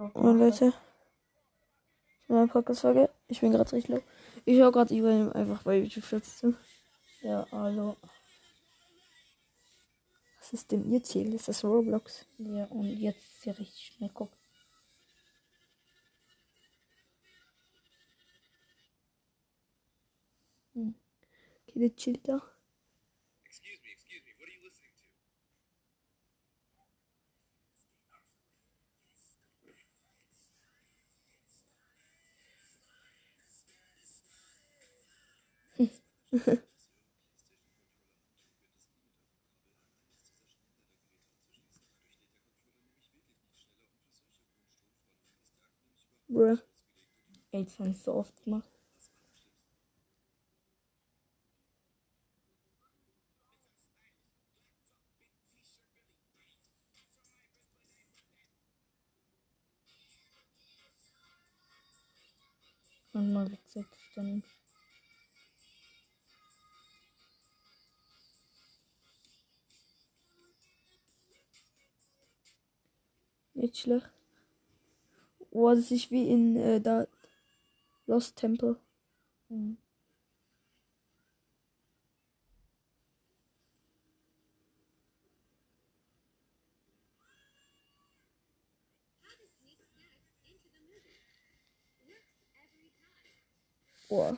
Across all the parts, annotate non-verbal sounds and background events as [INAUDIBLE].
Oh, Leute. Neue Podcast-Folge. Ich bin gerade recht low. Ich höre gerade über einfach bei YouTube zu. Ja, hallo. Was ist denn ihr Ziel? Ist das Roblox? Ja, und jetzt ist ja richtig schnell. Guck. Okay, der chillt da. Bruh. Ey, das habe ich so oft gemacht. Und mal wechselt dann. Nicht schlecht. Oh, das ist wie in äh, da Lost Temple. Mhm. Oh.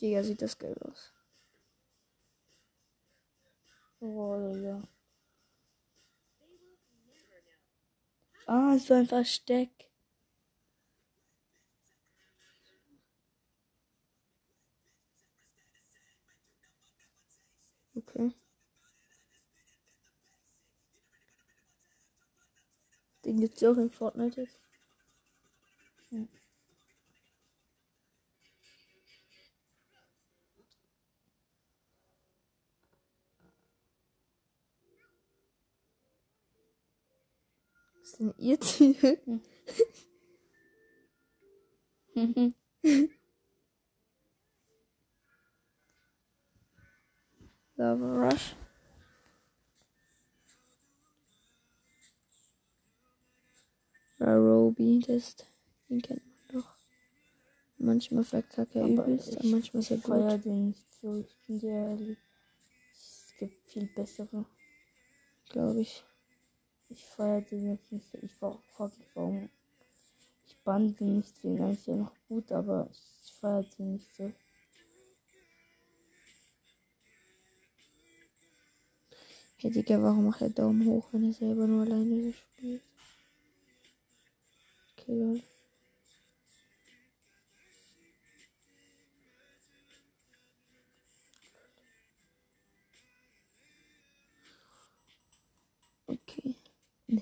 Digga, sieht das geil aus. Ja. Ah, so ein Versteck. Okay. Den gibt's ja auch in Fortnite jetzt. Ja. Ist denn ihr Ziel? Lava [LAUGHS] Rush. Rarobi, das den kennt man doch. Manchmal verkackt er Aber übelst, ich aber manchmal ist er gut. den nicht so. Ich bin dir ehrlich. Es gibt viel bessere. Glaube ich. Ich feiere den jetzt nicht so. Ich frage mich, warum. Ich bann den nicht, den eigentlich ja noch gut, aber ich feiere den nicht so. Hey Digga, warum macht er Daumen hoch, wenn er selber nur alleine spielt? Okay, lol.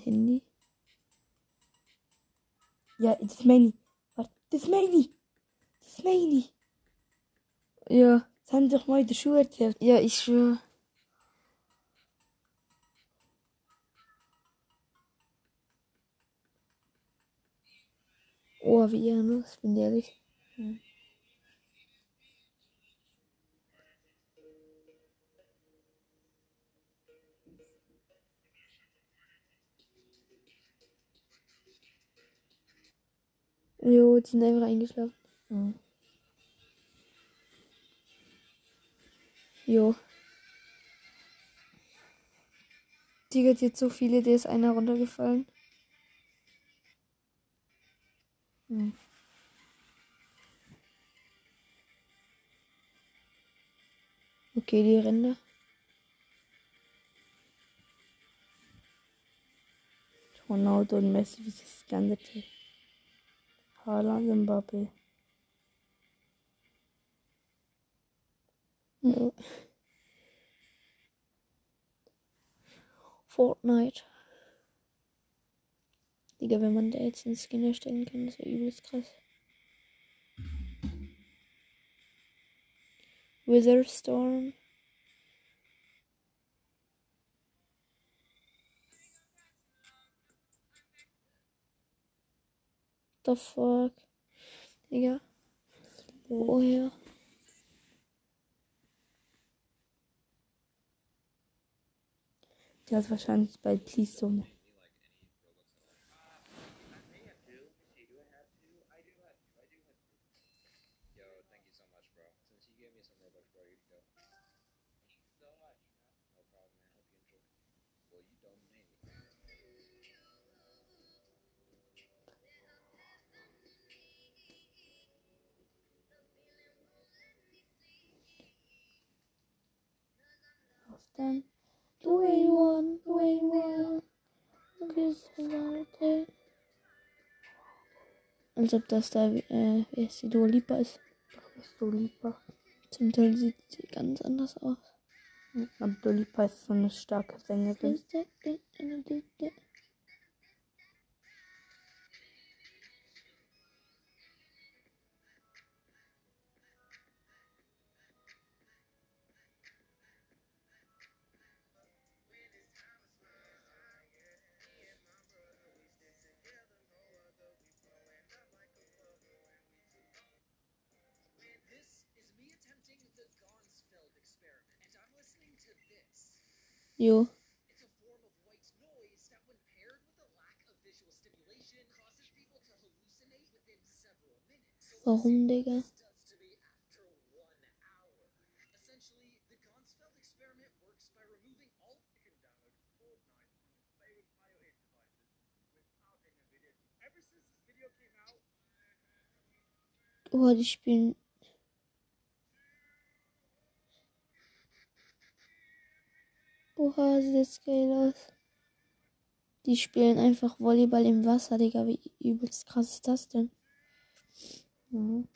Handy. Ja, das Manny. Warte, das ist Manny. Das Manny. Ja. Das haben doch mal in der Schule erzählt. Ja, ich schwöre. Oh, wie ehrenlos, bin ehrlich. Hm. Jo, die sind einfach eingeschlafen. Mhm. Jo. Digga, hat jetzt so viele, der ist einer runtergefallen. Mhm. Okay, die Ränder. Ronaldo und Messi, wie sie das ganze Team. Haaland Mbappé. Ja. Fortnite. Digga, wenn man da jetzt einen Skin erstellen kann, ist ja übelst krass. Witherstorm. The fuck? Digga. Woher? Der ist wahrscheinlich bei Keystone. Yo, dann. Dwayne one, one. Kiss the Als ob das da, äh, wie heißt die Dua Lipa ist. Ist du lieber. Zum Teil sieht sie ganz anders aus. Aber du lieber ist so eine starke Sängerin. Video came out, Oh, die spielen. Oha, sieht das geil aus. Die spielen einfach Volleyball im Wasser, Digga. Wie übelst krass ist das denn? Mhm.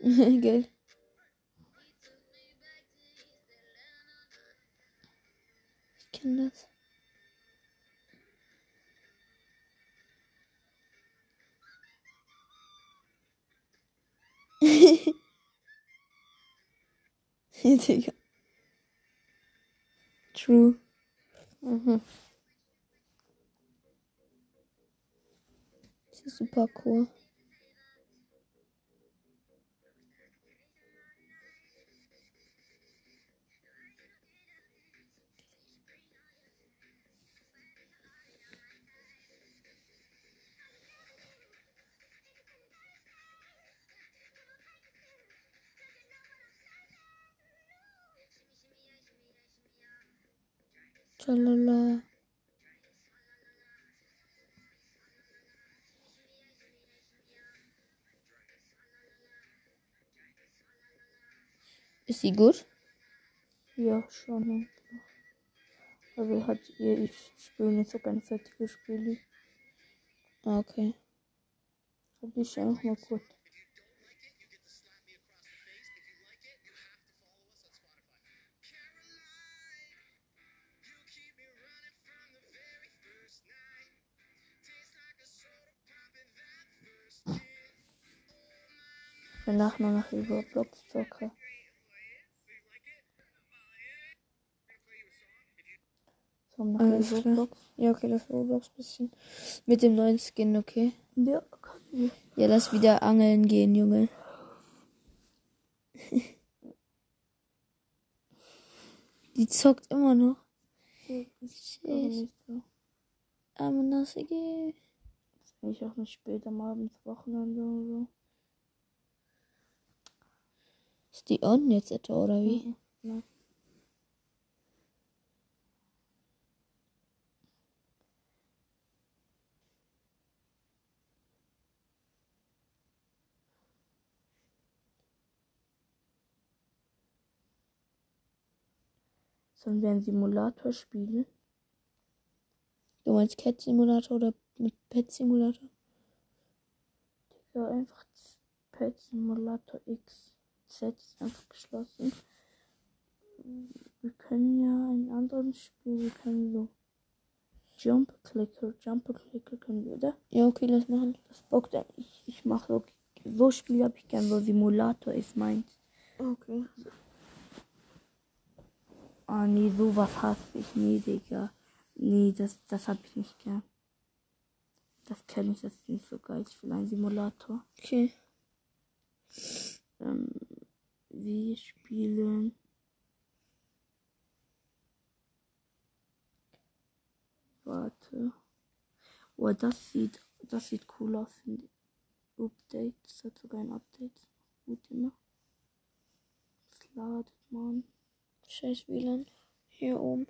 [LAUGHS] geil. Ich kenne das. Digga. True. Mhm. Das ist super cool. Tralala. Ist sie gut? Ja, schon. eigentlich. Also hat ihr, ich spiele nicht so ganz fertige Spiele. Ah, okay. Aber die ist einfach mal gut. Danach nur noch über Roblox zocke. So, noch Alles über. Roblox. Ja, okay, das Roblox bisschen. Mit dem neuen Skin, okay. Ja, ich. Ja, lass wieder angeln gehen, Junge. [LAUGHS] Die zockt immer noch. Aber Shit. nicht so. Aber nasse geht. Ich auch nicht später mal abends Wochenende oder so. Ist die on jetzt etwa, oder wie? Ja. Sollen wir einen Simulator spielen? Du meinst Cat Simulator oder mit Pet Simulator? Ja, einfach Pet Simulator X. Z ist einfach geschlossen. Wir können ja ein anderes Spiel, wir können so Jump Clicker, Jumper Clicker können wir, oder? Ja, okay, lass machen. Das bockt dann. Ich, ich mache so, so Spiele habe ich gern, so Simulator ist meins. Okay. Ah, nee, sowas hasse ich. Nee, Digga. Nee, das, das hab ich nicht gern. Das kenne ich, das ist nicht so geil. Ich will einen Simulator. Okay. Ähm, wir spielen. Warte. Oh, das sieht, das sieht cool aus, finde ich. Update. Das hat sogar ein Update. Gut immer. Das ladet man. Scheiß WLAN. Hier oben.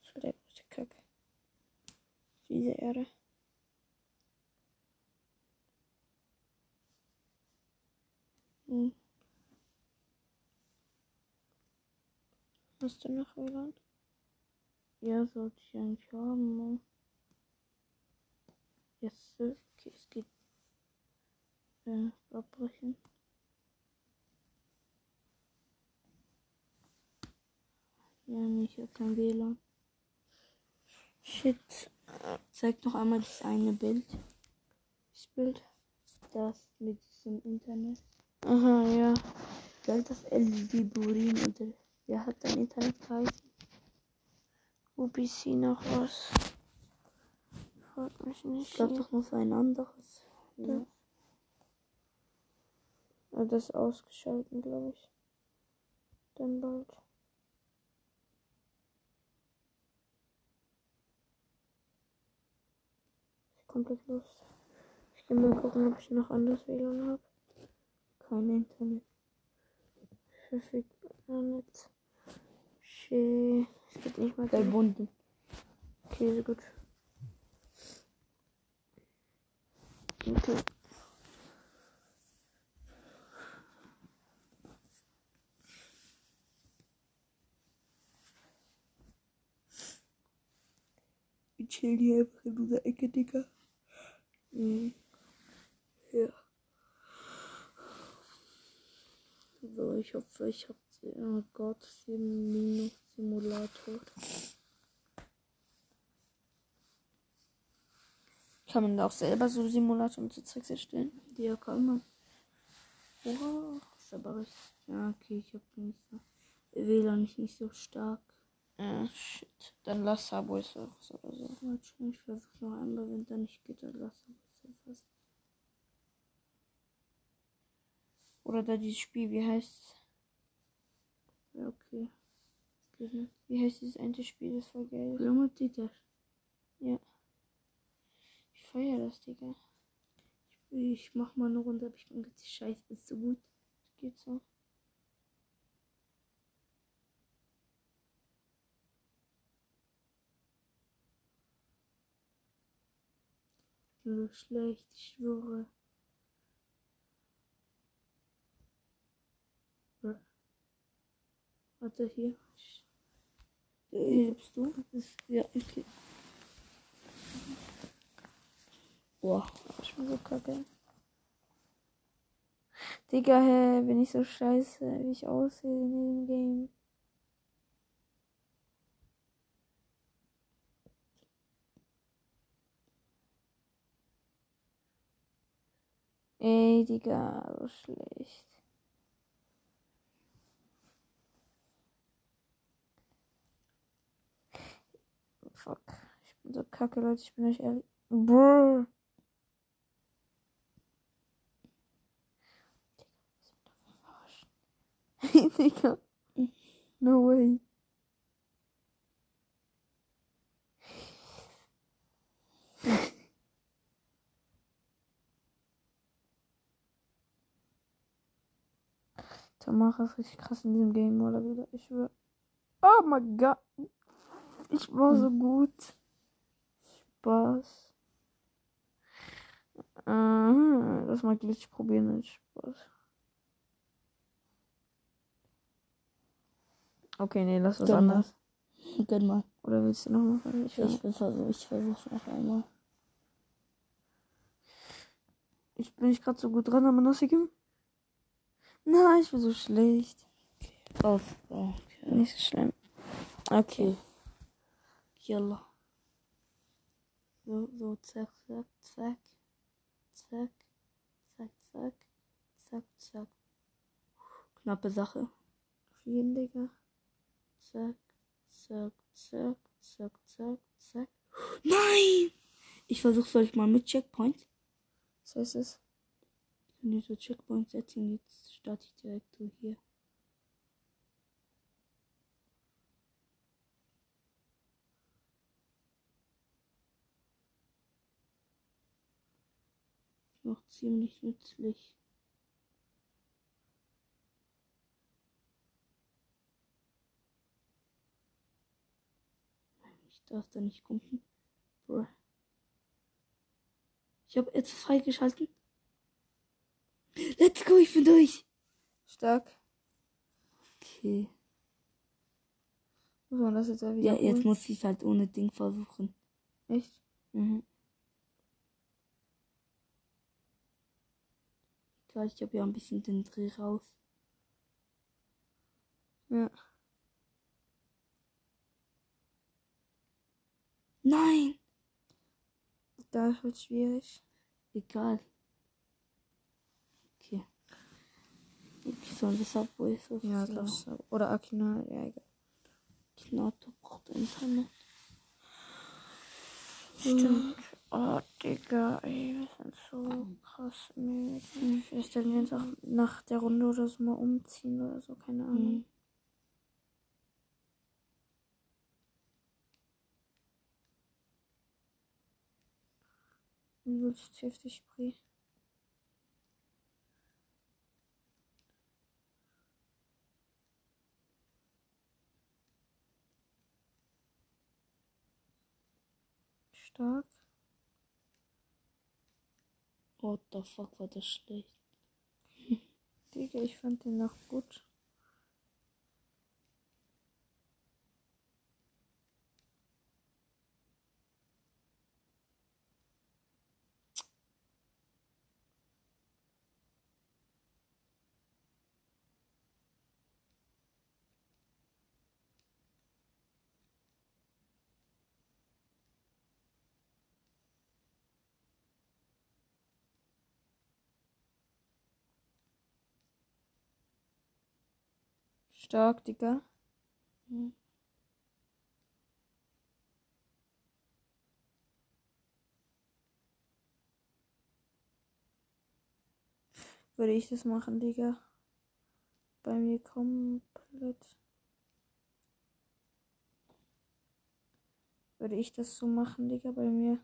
So der große Kack. Diese Erde. Hm. Hast du noch WLAN? Ja, sollte ich eigentlich haben. Ne? Jetzt, äh, okay, es geht. Äh, abbrechen. Ja, ich habe kein WLAN. Shit. Zeig noch einmal das eine Bild. Das Bild. Das mit diesem Internet. Aha, ja. Geld das LED Burin oder der hat ein Internet geheißen. UBC noch was. Frag mich nicht. Ich glaube doch noch so ein anderes. Ja. Ah, das ist ausgeschalten, glaube ich. Dann bald. Komplett los. Ich gehe mal gucken, ob ich noch anderes WLAN habe. Kein Internet. Verfügbar nicht. Shit. Es geht nicht mal. Verbunden. Okay, so gut. Okay. Wir chillen hier einfach in unserer Ecke, Digga. Mhm. Ja. So, ich hoffe, ich hab. Oh Gott, Minus Simulator. Kann man da auch selber so Simulatoren zu Tricks erstellen? Ja, kann man. Wow, ist aber richtig. Ja, okay, ich hab nicht so. WLAN ist nicht so stark. Ah, shit. Dann lass Subway Surfers oder so. Ich versuche noch einmal, wenn da nicht geht, dann lass was. Oder da dieses Spiel, wie heißt es? Ja, okay. Geht nicht. Wie heißt dieses eine Spiel? Das war geil. Junge, Dieter. Ich feier das, Digga. Ich mach mal eine Runde, aber ich bin richtig scheiße, bist du gut? Das geht so. So schlecht, ich schwöre. Ja. Warte, hier. Hier bist du? Ja, okay. Boah. Ich bin so kacke. Digga, hä, bin ich so scheiße, wie ich aussehe in diesem Game. Ey, Digga, so schlecht. Fuck. Ich bin so kacke, Leute, ich bin euch ehrlich. Brrr. Digga. [LAUGHS] No way. [LAUGHS] Tamara ist richtig krass in diesem Game, oder wieder? Ich schwör. Oh mein Gott. Ich war so gut. Spaß. Aha, lass mal Glitch probieren. Nicht Spaß. Okay, nee, lass was Gönn mal. anderes. Gönn mal. Oder willst du noch mal? Ich, Ich will versuchen, ich versuche noch einmal. ich bin nicht gerade so gut dran, aber Nossigem. Nein, ich bin so schlecht. Auf. Okay. Nicht so schlimm. Okay. Yalla. So, so, zack, zack, zack. Zack. Zack, zack. Zack, zack. Knappe Sache. Auf jeden, Digga. Zack, zack, zack, zack, zack, zack. Nein! Ich versuche soll ich mal mit Checkpoint. Was heißt das? Wenn ich so Checkpoint setzen, jetzt starte ich direkt so hier. Noch ziemlich nützlich. Ich darf da nicht kommen. Bruh. Ich habe jetzt freigeschalten. Let's go, ich bin durch. Stark. Okay. Muss man das jetzt auch Ja, wieder jetzt muss ich es halt ohne Ding versuchen. Echt? Mhm. Egal, ich habe ja ein bisschen den Dreh raus. Ja. Nein! Da wird schwierig. Egal. Okay. Okay, sollen wir Subway so Ja, das. Oder Akina, ja, egal. Knato braucht Internet. Stimmt. Oh, Digga, ey, wir sind so krass müde. Wir uns auch nach der Runde oder so mal umziehen oder so, keine Ahnung. Mhm. Übelst heftig Spree. Stark. What the fuck war das schlecht? Digga, ich fand den noch gut. Stark, Digga. Mhm. Würde ich das machen, Digga. Bei mir komplett. Würde ich das so machen, Digga, bei mir.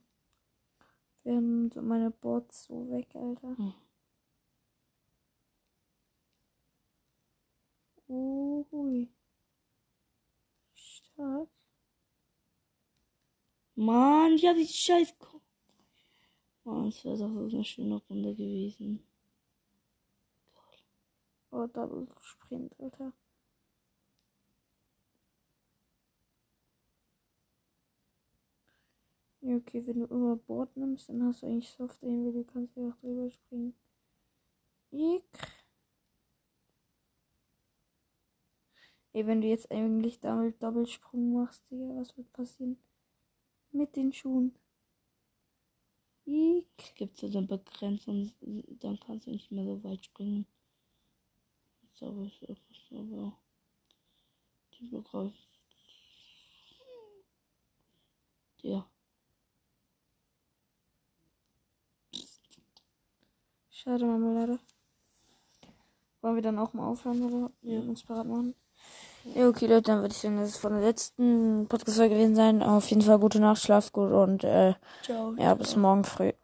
Wären so meine Boards so weg, Alter. Hm. Ui. Stark. Mann, ich hab die Scheiß. Mann, das wäre doch so eine schöne Runde gewesen. Oh, Double Sprint, Alter. Ja, okay, wenn du immer Board nimmst, dann hast du eigentlich Soft weil du kannst einfach drüber springen. Ick. Ey, wenn du jetzt eigentlich damit Doppelsprung machst, Digga, was wird passieren? Mit den Schuhen. Es gibt so eine Begrenzung, dann kannst du nicht mehr so weit springen. So, ist aber die Begriff. Ja. Schade, Marmelade. Wollen wir dann auch mal aufhören oder Ja. uns parat machen? Ja, okay, Leute, dann würde ich sagen, das ist von der letzten Podcast gewesen sein. Auf jeden Fall gute Nacht, schlaf gut und äh, Ciao. ja, bis morgen früh.